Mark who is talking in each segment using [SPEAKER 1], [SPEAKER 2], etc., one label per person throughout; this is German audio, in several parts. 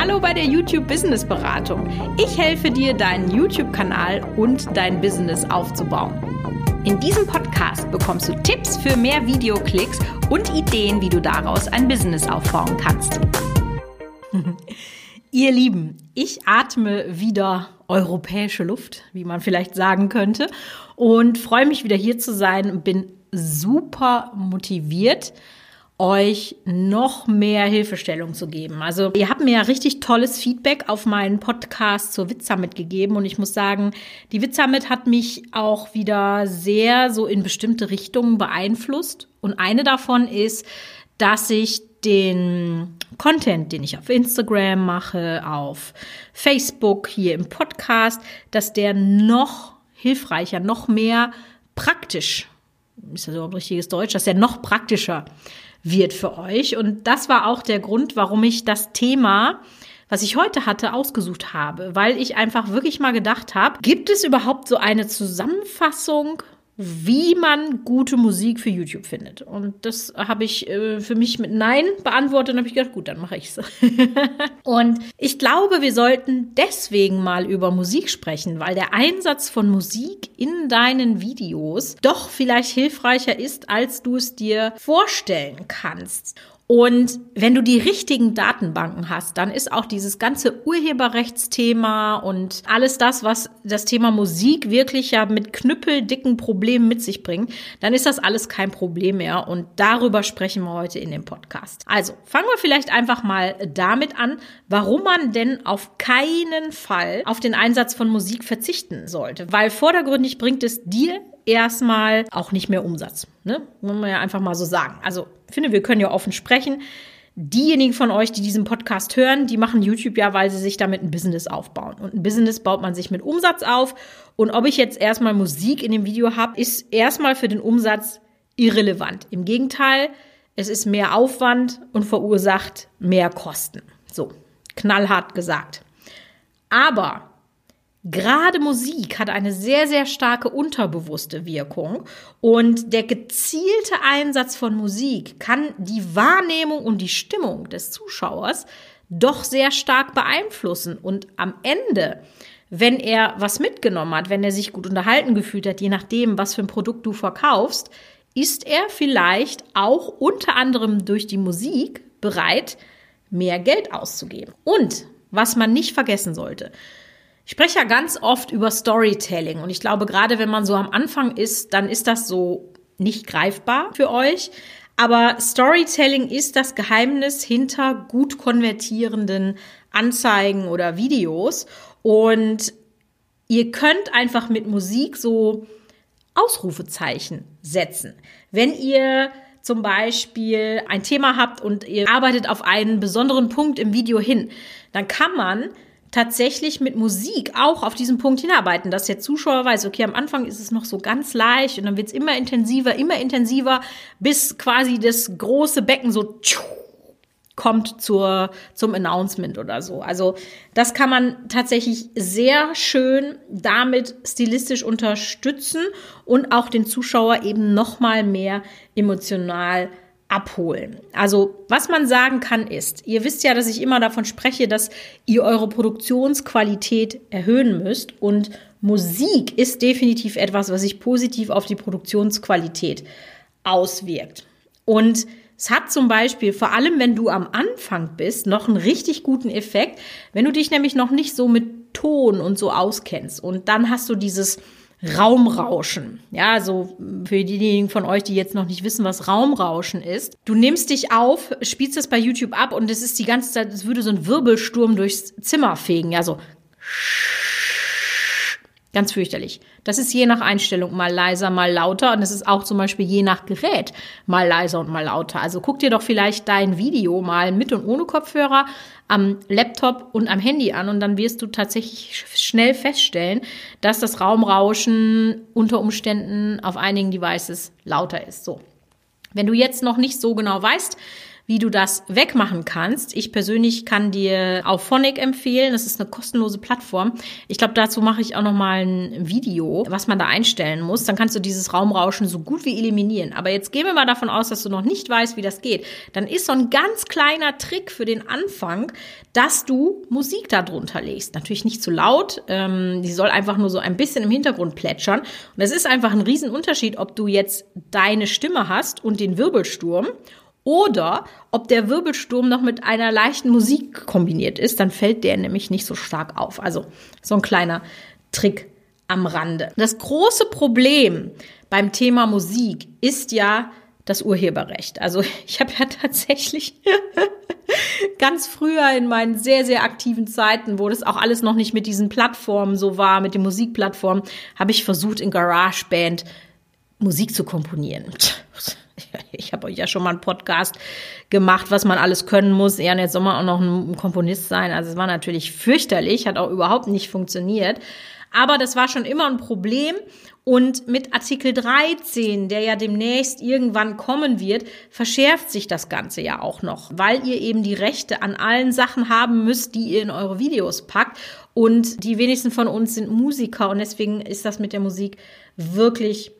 [SPEAKER 1] Hallo bei der YouTube Business Beratung. Ich helfe dir, deinen YouTube-Kanal und dein Business aufzubauen. In diesem Podcast bekommst du Tipps für mehr Videoklicks und Ideen, wie du daraus ein Business aufbauen kannst. Ihr Lieben, ich atme wieder europäische Luft, wie man vielleicht sagen könnte, und freue mich wieder hier zu sein und bin super motiviert, euch noch mehr Hilfestellung zu geben. Also ihr habt mir ja richtig tolles Feedback auf meinen Podcast zur Witz mitgegeben und ich muss sagen, die Witz hat mich auch wieder sehr so in bestimmte Richtungen beeinflusst und eine davon ist, dass ich den Content, den ich auf Instagram mache, auf Facebook, hier im Podcast, dass der noch hilfreicher, noch mehr praktisch, ist das überhaupt richtiges Deutsch, dass der noch praktischer wird für euch. Und das war auch der Grund, warum ich das Thema was ich heute hatte, ausgesucht habe, weil ich einfach wirklich mal gedacht habe, gibt es überhaupt so eine Zusammenfassung wie man gute Musik für YouTube findet. Und das habe ich äh, für mich mit Nein beantwortet und habe ich gedacht, gut, dann mache ich es. und ich glaube, wir sollten deswegen mal über Musik sprechen, weil der Einsatz von Musik in deinen Videos doch vielleicht hilfreicher ist, als du es dir vorstellen kannst. Und wenn du die richtigen Datenbanken hast, dann ist auch dieses ganze Urheberrechtsthema und alles das, was das Thema Musik wirklich ja mit knüppeldicken Problemen mit sich bringt, dann ist das alles kein Problem mehr. Und darüber sprechen wir heute in dem Podcast. Also fangen wir vielleicht einfach mal damit an, warum man denn auf keinen Fall auf den Einsatz von Musik verzichten sollte. Weil vordergründig bringt es dir erstmal auch nicht mehr Umsatz. Ne? Muss man ja einfach mal so sagen. Also finde, wir können ja offen sprechen. Diejenigen von euch, die diesen Podcast hören, die machen YouTube ja, weil sie sich damit ein Business aufbauen. Und ein Business baut man sich mit Umsatz auf. Und ob ich jetzt erstmal Musik in dem Video habe, ist erstmal für den Umsatz irrelevant. Im Gegenteil, es ist mehr Aufwand und verursacht mehr Kosten. So, knallhart gesagt. Aber Gerade Musik hat eine sehr, sehr starke unterbewusste Wirkung und der gezielte Einsatz von Musik kann die Wahrnehmung und die Stimmung des Zuschauers doch sehr stark beeinflussen und am Ende, wenn er was mitgenommen hat, wenn er sich gut unterhalten gefühlt hat, je nachdem, was für ein Produkt du verkaufst, ist er vielleicht auch unter anderem durch die Musik bereit, mehr Geld auszugeben. Und was man nicht vergessen sollte, ich spreche ja ganz oft über Storytelling und ich glaube, gerade wenn man so am Anfang ist, dann ist das so nicht greifbar für euch. Aber Storytelling ist das Geheimnis hinter gut konvertierenden Anzeigen oder Videos. Und ihr könnt einfach mit Musik so Ausrufezeichen setzen. Wenn ihr zum Beispiel ein Thema habt und ihr arbeitet auf einen besonderen Punkt im Video hin, dann kann man tatsächlich mit Musik auch auf diesen Punkt hinarbeiten, dass der Zuschauer weiß, okay, am Anfang ist es noch so ganz leicht und dann wird es immer intensiver, immer intensiver, bis quasi das große Becken so kommt zur, zum Announcement oder so. Also das kann man tatsächlich sehr schön damit stilistisch unterstützen und auch den Zuschauer eben noch mal mehr emotional abholen. Also, was man sagen kann ist, ihr wisst ja, dass ich immer davon spreche, dass ihr eure Produktionsqualität erhöhen müsst und Musik ist definitiv etwas, was sich positiv auf die Produktionsqualität auswirkt. Und es hat zum Beispiel, vor allem wenn du am Anfang bist, noch einen richtig guten Effekt, wenn du dich nämlich noch nicht so mit Ton und so auskennst. Und dann hast du dieses Raumrauschen. Ja, so für diejenigen von euch, die jetzt noch nicht wissen, was Raumrauschen ist. Du nimmst dich auf, spielst es bei YouTube ab und es ist die ganze Zeit, es würde so ein Wirbelsturm durchs Zimmer fegen. Ja, so. Ganz fürchterlich. Das ist je nach Einstellung mal leiser, mal lauter und es ist auch zum Beispiel je nach Gerät mal leiser und mal lauter. Also guck dir doch vielleicht dein Video mal mit und ohne Kopfhörer am Laptop und am Handy an und dann wirst du tatsächlich schnell feststellen, dass das Raumrauschen unter Umständen auf einigen Devices lauter ist. So. Wenn du jetzt noch nicht so genau weißt, wie du das wegmachen kannst. Ich persönlich kann dir auch Phonic empfehlen. Das ist eine kostenlose Plattform. Ich glaube, dazu mache ich auch noch mal ein Video, was man da einstellen muss. Dann kannst du dieses Raumrauschen so gut wie eliminieren. Aber jetzt gehen wir mal davon aus, dass du noch nicht weißt, wie das geht. Dann ist so ein ganz kleiner Trick für den Anfang, dass du Musik darunter legst. Natürlich nicht zu laut. Ähm, die soll einfach nur so ein bisschen im Hintergrund plätschern. Und es ist einfach ein Riesenunterschied, ob du jetzt deine Stimme hast und den Wirbelsturm oder ob der Wirbelsturm noch mit einer leichten Musik kombiniert ist, dann fällt der nämlich nicht so stark auf. Also so ein kleiner Trick am Rande. Das große Problem beim Thema Musik ist ja das Urheberrecht. Also ich habe ja tatsächlich ganz früher in meinen sehr, sehr aktiven Zeiten, wo das auch alles noch nicht mit diesen Plattformen so war, mit den Musikplattformen, habe ich versucht, in GarageBand Musik zu komponieren. Ich euch ja schon mal einen Podcast gemacht, was man alles können muss. Ja, jetzt soll man auch noch ein Komponist sein. Also es war natürlich fürchterlich, hat auch überhaupt nicht funktioniert. Aber das war schon immer ein Problem. Und mit Artikel 13, der ja demnächst irgendwann kommen wird, verschärft sich das Ganze ja auch noch, weil ihr eben die Rechte an allen Sachen haben müsst, die ihr in eure Videos packt. Und die wenigsten von uns sind Musiker und deswegen ist das mit der Musik wirklich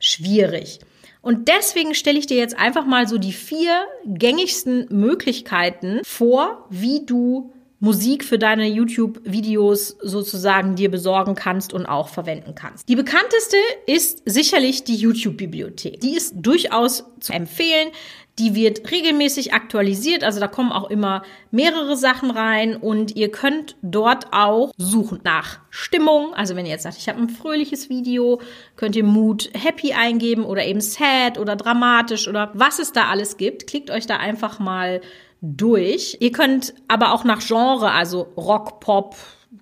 [SPEAKER 1] schwierig. Und deswegen stelle ich dir jetzt einfach mal so die vier gängigsten Möglichkeiten vor, wie du Musik für deine YouTube-Videos sozusagen dir besorgen kannst und auch verwenden kannst. Die bekannteste ist sicherlich die YouTube-Bibliothek. Die ist durchaus zu empfehlen. Die wird regelmäßig aktualisiert, also da kommen auch immer mehrere Sachen rein und ihr könnt dort auch suchen nach Stimmung. Also wenn ihr jetzt sagt, ich habe ein fröhliches Video, könnt ihr Mood Happy eingeben oder eben Sad oder dramatisch oder was es da alles gibt. Klickt euch da einfach mal durch. Ihr könnt aber auch nach Genre, also Rock, Pop,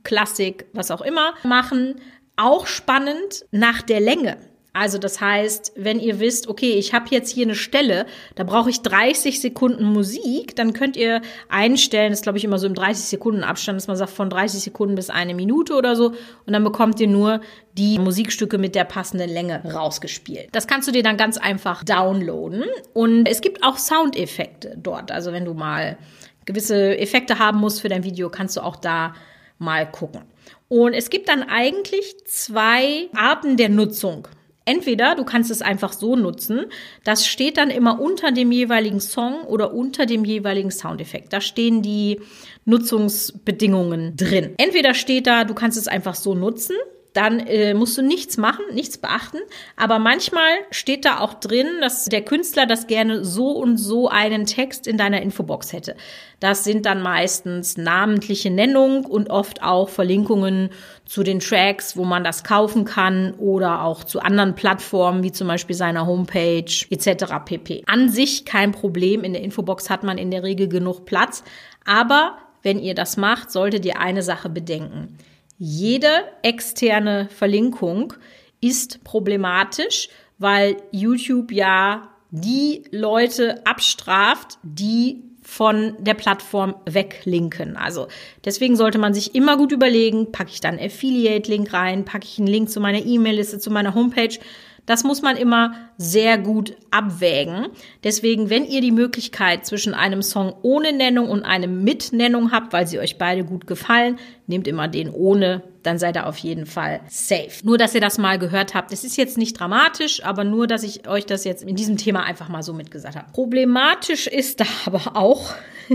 [SPEAKER 1] Klassik, was auch immer, machen. Auch spannend nach der Länge. Also das heißt, wenn ihr wisst, okay, ich habe jetzt hier eine Stelle, da brauche ich 30 Sekunden Musik, dann könnt ihr einstellen, das glaube ich immer so im 30 Sekunden Abstand, dass man sagt von 30 Sekunden bis eine Minute oder so und dann bekommt ihr nur die Musikstücke mit der passenden Länge rausgespielt. Das kannst du dir dann ganz einfach downloaden und es gibt auch Soundeffekte dort. Also wenn du mal gewisse Effekte haben musst für dein Video, kannst du auch da mal gucken. Und es gibt dann eigentlich zwei Arten der Nutzung Entweder du kannst es einfach so nutzen, das steht dann immer unter dem jeweiligen Song oder unter dem jeweiligen Soundeffekt. Da stehen die Nutzungsbedingungen drin. Entweder steht da, du kannst es einfach so nutzen, dann äh, musst du nichts machen, nichts beachten. Aber manchmal steht da auch drin, dass der Künstler das gerne so und so einen Text in deiner Infobox hätte. Das sind dann meistens namentliche Nennung und oft auch Verlinkungen zu den Tracks, wo man das kaufen kann oder auch zu anderen Plattformen wie zum Beispiel seiner Homepage etc. pp. An sich kein Problem. In der Infobox hat man in der Regel genug Platz. Aber wenn ihr das macht, solltet ihr eine Sache bedenken. Jede externe Verlinkung ist problematisch, weil YouTube ja die Leute abstraft, die von der Plattform weglinken. Also deswegen sollte man sich immer gut überlegen, packe ich dann Affiliate-Link rein, packe ich einen Link zu meiner E-Mail-Liste, zu meiner Homepage. Das muss man immer sehr gut abwägen. Deswegen, wenn ihr die Möglichkeit zwischen einem Song ohne Nennung und einem mit Nennung habt, weil sie euch beide gut gefallen, nehmt immer den ohne, dann seid ihr auf jeden Fall safe. Nur, dass ihr das mal gehört habt. Es ist jetzt nicht dramatisch, aber nur, dass ich euch das jetzt in diesem Thema einfach mal so mitgesagt habe. Problematisch ist da aber auch,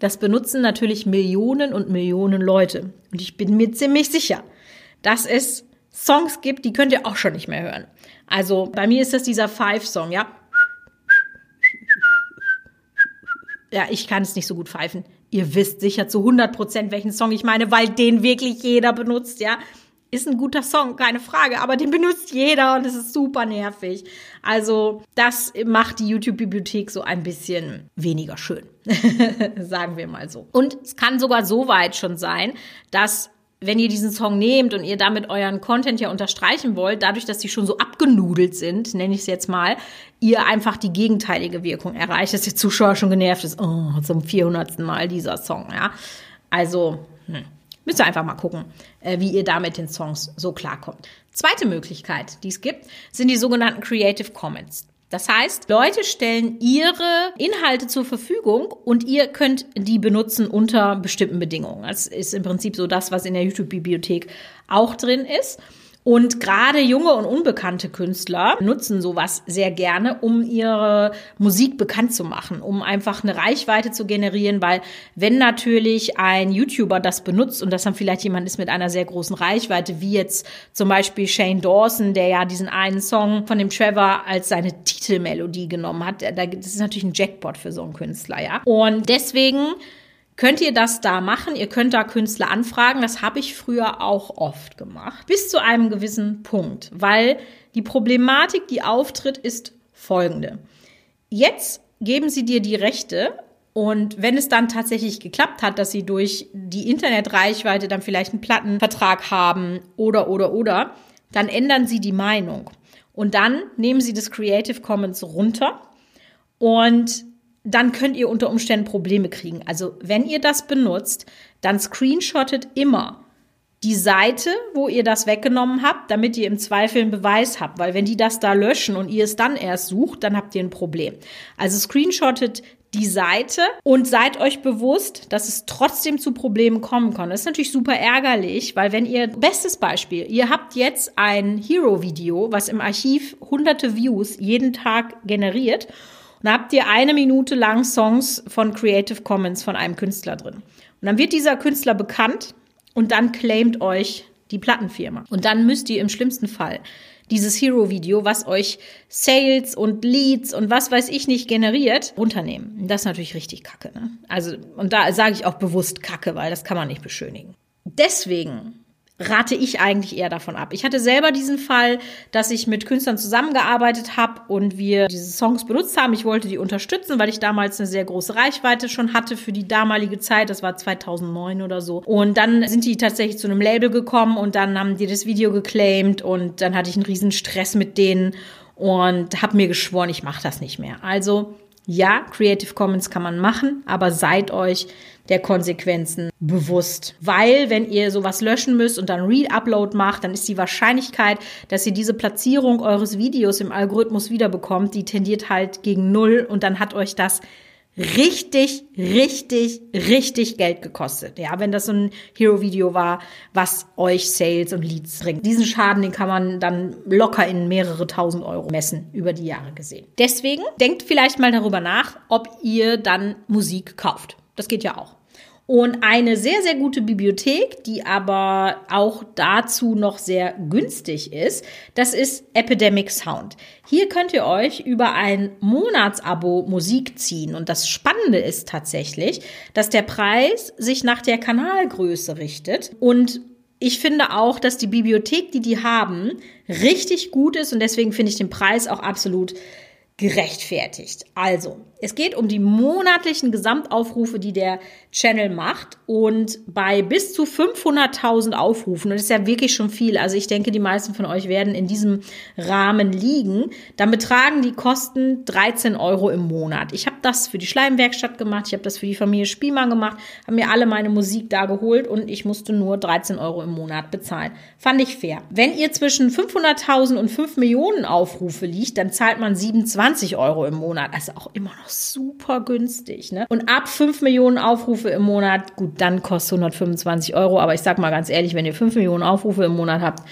[SPEAKER 1] das benutzen natürlich Millionen und Millionen Leute. Und ich bin mir ziemlich sicher, dass es Songs gibt, die könnt ihr auch schon nicht mehr hören. Also bei mir ist das dieser Five-Song, ja. Ja, ich kann es nicht so gut pfeifen. Ihr wisst sicher zu 100 Prozent, welchen Song ich meine, weil den wirklich jeder benutzt, ja. Ist ein guter Song, keine Frage, aber den benutzt jeder und es ist super nervig. Also, das macht die YouTube-Bibliothek so ein bisschen weniger schön. Sagen wir mal so. Und es kann sogar so weit schon sein, dass wenn ihr diesen Song nehmt und ihr damit euren Content ja unterstreichen wollt, dadurch, dass die schon so abgenudelt sind, nenne ich es jetzt mal, ihr einfach die gegenteilige Wirkung erreicht, dass der Zuschauer schon genervt ist. Oh, zum 400. Mal dieser Song, ja. Also, hm, müsst ihr einfach mal gucken, äh, wie ihr da mit den Songs so klarkommt. Zweite Möglichkeit, die es gibt, sind die sogenannten Creative Comments. Das heißt, Leute stellen ihre Inhalte zur Verfügung und ihr könnt die benutzen unter bestimmten Bedingungen. Das ist im Prinzip so das, was in der YouTube-Bibliothek auch drin ist. Und gerade junge und unbekannte Künstler nutzen sowas sehr gerne, um ihre Musik bekannt zu machen, um einfach eine Reichweite zu generieren, weil wenn natürlich ein YouTuber das benutzt und das dann vielleicht jemand ist mit einer sehr großen Reichweite, wie jetzt zum Beispiel Shane Dawson, der ja diesen einen Song von dem Trevor als seine Titelmelodie genommen hat, das ist natürlich ein Jackpot für so einen Künstler, ja. Und deswegen könnt ihr das da machen. Ihr könnt da Künstler anfragen. Das habe ich früher auch oft gemacht. Bis zu einem gewissen Punkt. Weil die Problematik, die auftritt, ist folgende. Jetzt geben sie dir die Rechte und wenn es dann tatsächlich geklappt hat, dass sie durch die Internetreichweite dann vielleicht einen Plattenvertrag haben oder, oder, oder, dann ändern sie die Meinung. Und dann nehmen sie das Creative Commons runter und dann könnt ihr unter Umständen Probleme kriegen. Also wenn ihr das benutzt, dann screenshottet immer die Seite, wo ihr das weggenommen habt, damit ihr im Zweifel einen Beweis habt. Weil wenn die das da löschen und ihr es dann erst sucht, dann habt ihr ein Problem. Also screenshottet die Seite und seid euch bewusst, dass es trotzdem zu Problemen kommen kann. Das ist natürlich super ärgerlich, weil wenn ihr, bestes Beispiel, ihr habt jetzt ein Hero-Video, was im Archiv hunderte Views jeden Tag generiert dann habt ihr eine Minute lang Songs von Creative Commons von einem Künstler drin. Und dann wird dieser Künstler bekannt und dann claimt euch die Plattenfirma. Und dann müsst ihr im schlimmsten Fall dieses Hero-Video, was euch Sales und Leads und was weiß ich nicht generiert, runternehmen. Das ist natürlich richtig kacke. Ne? Also, und da sage ich auch bewusst kacke, weil das kann man nicht beschönigen. Deswegen rate ich eigentlich eher davon ab. Ich hatte selber diesen Fall, dass ich mit Künstlern zusammengearbeitet habe und wir diese Songs benutzt haben. Ich wollte die unterstützen, weil ich damals eine sehr große Reichweite schon hatte für die damalige Zeit. Das war 2009 oder so. Und dann sind die tatsächlich zu einem Label gekommen und dann haben die das Video geclaimed und dann hatte ich einen riesen Stress mit denen und habe mir geschworen, ich mache das nicht mehr. Also ja, Creative Commons kann man machen, aber seid euch der Konsequenzen bewusst. Weil, wenn ihr sowas löschen müsst und dann Re-Upload macht, dann ist die Wahrscheinlichkeit, dass ihr diese Platzierung eures Videos im Algorithmus wiederbekommt, die tendiert halt gegen Null und dann hat euch das richtig, richtig, richtig Geld gekostet. Ja, wenn das so ein Hero-Video war, was euch Sales und Leads bringt. Diesen Schaden, den kann man dann locker in mehrere tausend Euro messen, über die Jahre gesehen. Deswegen denkt vielleicht mal darüber nach, ob ihr dann Musik kauft. Das geht ja auch. Und eine sehr, sehr gute Bibliothek, die aber auch dazu noch sehr günstig ist, das ist Epidemic Sound. Hier könnt ihr euch über ein Monatsabo Musik ziehen. Und das Spannende ist tatsächlich, dass der Preis sich nach der Kanalgröße richtet. Und ich finde auch, dass die Bibliothek, die die haben, richtig gut ist. Und deswegen finde ich den Preis auch absolut gerechtfertigt. Also, es geht um die monatlichen Gesamtaufrufe, die der Channel macht und bei bis zu 500.000 Aufrufen, und das ist ja wirklich schon viel, also ich denke, die meisten von euch werden in diesem Rahmen liegen, dann betragen die Kosten 13 Euro im Monat. Ich habe das für die Schleimwerkstatt gemacht, ich habe das für die Familie Spielmann gemacht, habe mir alle meine Musik da geholt und ich musste nur 13 Euro im Monat bezahlen. Fand ich fair. Wenn ihr zwischen 500.000 und 5 Millionen Aufrufe liegt, dann zahlt man 27 Euro im Monat. Also auch immer noch super günstig. Ne? Und ab 5 Millionen Aufrufe im Monat, gut, dann kostet 125 Euro. Aber ich sag mal ganz ehrlich, wenn ihr 5 Millionen Aufrufe im Monat habt,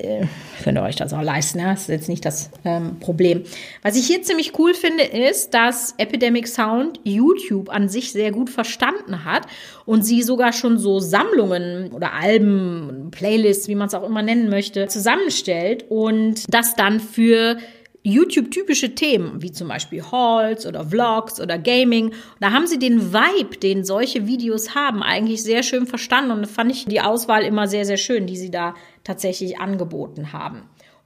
[SPEAKER 1] äh, könnt ihr euch das auch leisten. Ne? Das ist jetzt nicht das ähm, Problem. Was ich hier ziemlich cool finde, ist, dass Epidemic Sound YouTube an sich sehr gut verstanden hat und sie sogar schon so Sammlungen oder Alben, Playlists, wie man es auch immer nennen möchte, zusammenstellt und das dann für YouTube-typische Themen, wie zum Beispiel Hauls oder Vlogs oder Gaming. Da haben sie den Vibe, den solche Videos haben, eigentlich sehr schön verstanden und fand ich die Auswahl immer sehr, sehr schön, die sie da tatsächlich angeboten haben.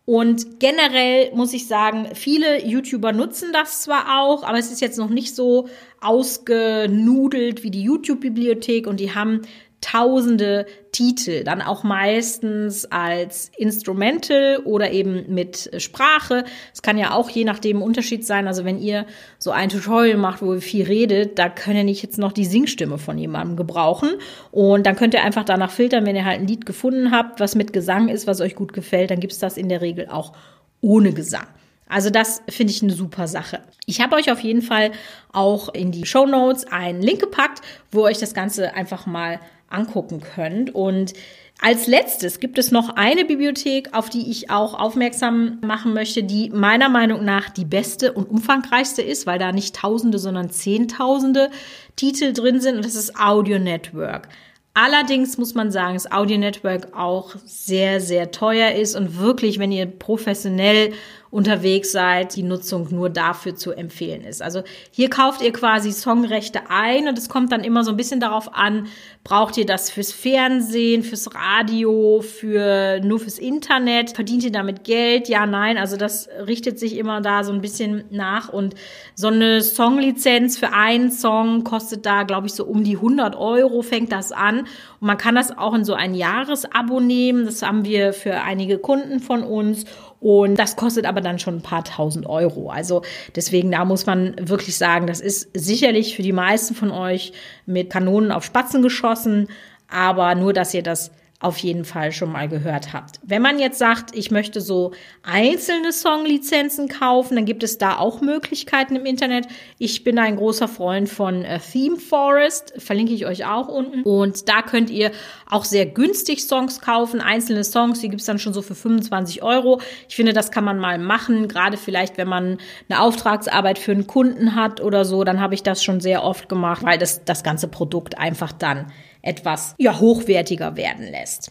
[SPEAKER 1] Und generell muss ich sagen, viele YouTuber nutzen das zwar auch, aber es ist jetzt noch nicht so ausgenudelt wie die YouTube-Bibliothek und die haben tausende Titel, dann auch meistens als Instrumental oder eben mit Sprache. Es kann ja auch je nachdem Unterschied sein. Also wenn ihr so ein Tutorial macht, wo ihr viel redet, da könnt ihr nicht jetzt noch die Singstimme von jemandem gebrauchen. Und dann könnt ihr einfach danach filtern, wenn ihr halt ein Lied gefunden habt, was mit Gesang ist, was euch gut gefällt, dann gibt's das in der Regel auch ohne Gesang. Also das finde ich eine super Sache. Ich habe euch auf jeden Fall auch in die Show Notes einen Link gepackt, wo ihr euch das Ganze einfach mal angucken könnt. Und als letztes gibt es noch eine Bibliothek, auf die ich auch aufmerksam machen möchte, die meiner Meinung nach die beste und umfangreichste ist, weil da nicht Tausende, sondern Zehntausende Titel drin sind. Und das ist Audio Network. Allerdings muss man sagen, dass Audio Network auch sehr, sehr teuer ist und wirklich, wenn ihr professionell unterwegs seid, die Nutzung nur dafür zu empfehlen ist. Also hier kauft ihr quasi Songrechte ein und es kommt dann immer so ein bisschen darauf an, braucht ihr das fürs Fernsehen, fürs Radio, für nur fürs Internet, verdient ihr damit Geld? Ja, nein, also das richtet sich immer da so ein bisschen nach und so eine Songlizenz für einen Song kostet da, glaube ich, so um die 100 Euro fängt das an und man kann das auch in so ein Jahresabo nehmen. Das haben wir für einige Kunden von uns und das kostet aber dann schon ein paar tausend Euro. Also deswegen, da muss man wirklich sagen, das ist sicherlich für die meisten von euch mit Kanonen auf Spatzen geschossen, aber nur, dass ihr das auf jeden Fall schon mal gehört habt. Wenn man jetzt sagt, ich möchte so einzelne Songlizenzen kaufen, dann gibt es da auch Möglichkeiten im Internet. Ich bin ein großer Freund von äh, Theme Forest, verlinke ich euch auch unten. Und da könnt ihr auch sehr günstig Songs kaufen, einzelne Songs, die gibt's dann schon so für 25 Euro. Ich finde, das kann man mal machen, gerade vielleicht, wenn man eine Auftragsarbeit für einen Kunden hat oder so, dann habe ich das schon sehr oft gemacht, weil das das ganze Produkt einfach dann etwas ja, hochwertiger werden lässt.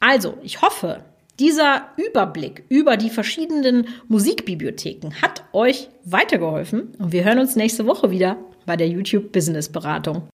[SPEAKER 1] Also, ich hoffe, dieser Überblick über die verschiedenen Musikbibliotheken hat euch weitergeholfen und wir hören uns nächste Woche wieder bei der YouTube Business Beratung.